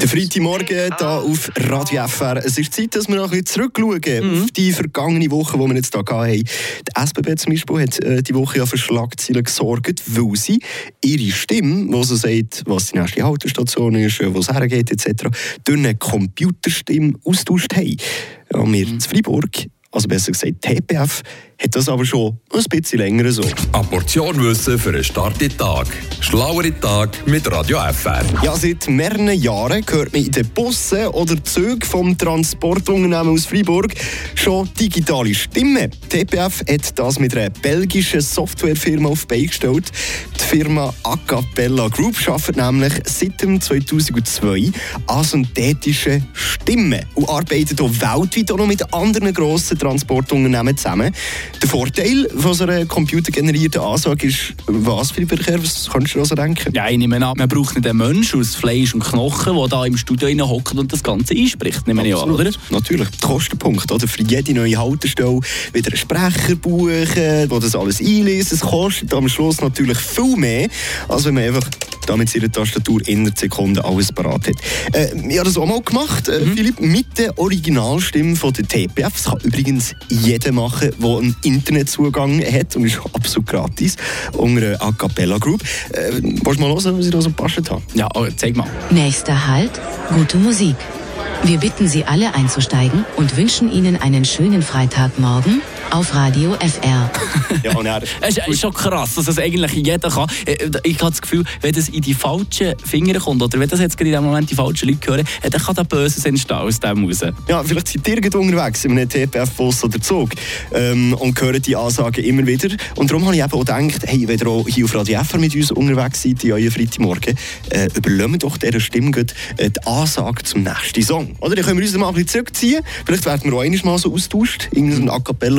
Der Freitagmorgen hier auf Radio FR. Es ist Zeit, dass wir noch ein bisschen zurückschauen mhm. auf die vergangene Woche, die wir jetzt hier hatten. Die SBB zum Beispiel hat äh, die Woche ja für Schlagzeilen gesorgt, weil sie ihre Stimme, die so sagt, was die nächste Haltestation ist, wo es hergeht etc., durch eine Computerstimme austauscht haben. Ja, wir mhm. in Freiburg, also besser gesagt TPF, hat das aber schon ein bisschen länger so. Eine Portion Wissen für einen starken Tag. Schlauere Tag mit Radio FR. Ja, seit mehreren Jahren hört man in den Bussen oder Zügen vom Transportunternehmen aus Freiburg schon digitale Stimmen. TPF hat das mit einer belgischen Softwarefirma auf die gestellt. Die Firma Acapella Group arbeitet nämlich seit 2002 an synthetischen Stimmen und arbeitet auch weltweit auch noch mit anderen grossen Transportunternehmen zusammen. Der Vorteil von so einer computergenerierten Ansage ist, was für Verkehr? Was kannst du also denken? Ja, ich nehme an, man braucht nicht einen Menschen aus Fleisch und Knochen, der da im Studio hockt und das Ganze einspricht, nehme ich an, oder? Natürlich, der Kostenpunkt, oder? Für jede neue Haltestelle wieder einen Sprecher buchen, der das alles einliest. Es kostet am Schluss natürlich viel mehr, als wenn man einfach da mit seiner Tastatur in einer Sekunde alles parat hat. Äh, ich habe das auch mal gemacht, äh, mhm. Philipp, mit der Originalstimme von der TPF. Das kann übrigens jeder machen, der einen Internetzugang hat und ist absolut gratis unter einer A Cappella Group. Äh, willst du mal hören, was ich da so gepasst habe? Ja, oh, zeig mal. Nächster Halt, gute Musik. Wir bitten Sie alle einzusteigen und wünschen Ihnen einen schönen Freitagmorgen auf Radio FR. ja, und er, es ist schon krass, dass das eigentlich jeder kann. Äh, ich habe das Gefühl, wenn das in die falschen Finger kommt oder wenn das jetzt gerade in dem Moment die falschen Leute hören, äh, dann kann da Böses entstehen aus dem raus. Ja, vielleicht sind ihr irgendwo unterwegs in einem TPF-Bus oder Zug ähm, und hören die Ansagen immer wieder. Und darum habe ich eben auch gedacht, hey, wenn ihr auch hier auf Radio FR mit uns unterwegs seid, in eurem Freitagmorgen, äh, überlassen doch dieser Stimme äh, die Ansage zum nächsten Song. Oder? Dann können wir uns mal ein bisschen zurückziehen. Vielleicht werden wir auch einmal so austauscht, in einem A Cappella